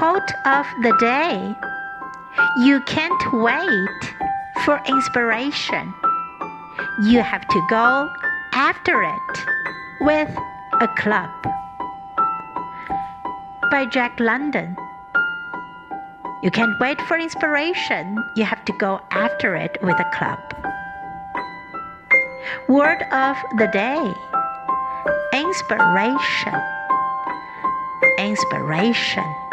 Quote of the day You can't wait for inspiration. You have to go after it with a club. By Jack London. You can't wait for inspiration. You have to go after it with a club. Word of the day Inspiration. Inspiration.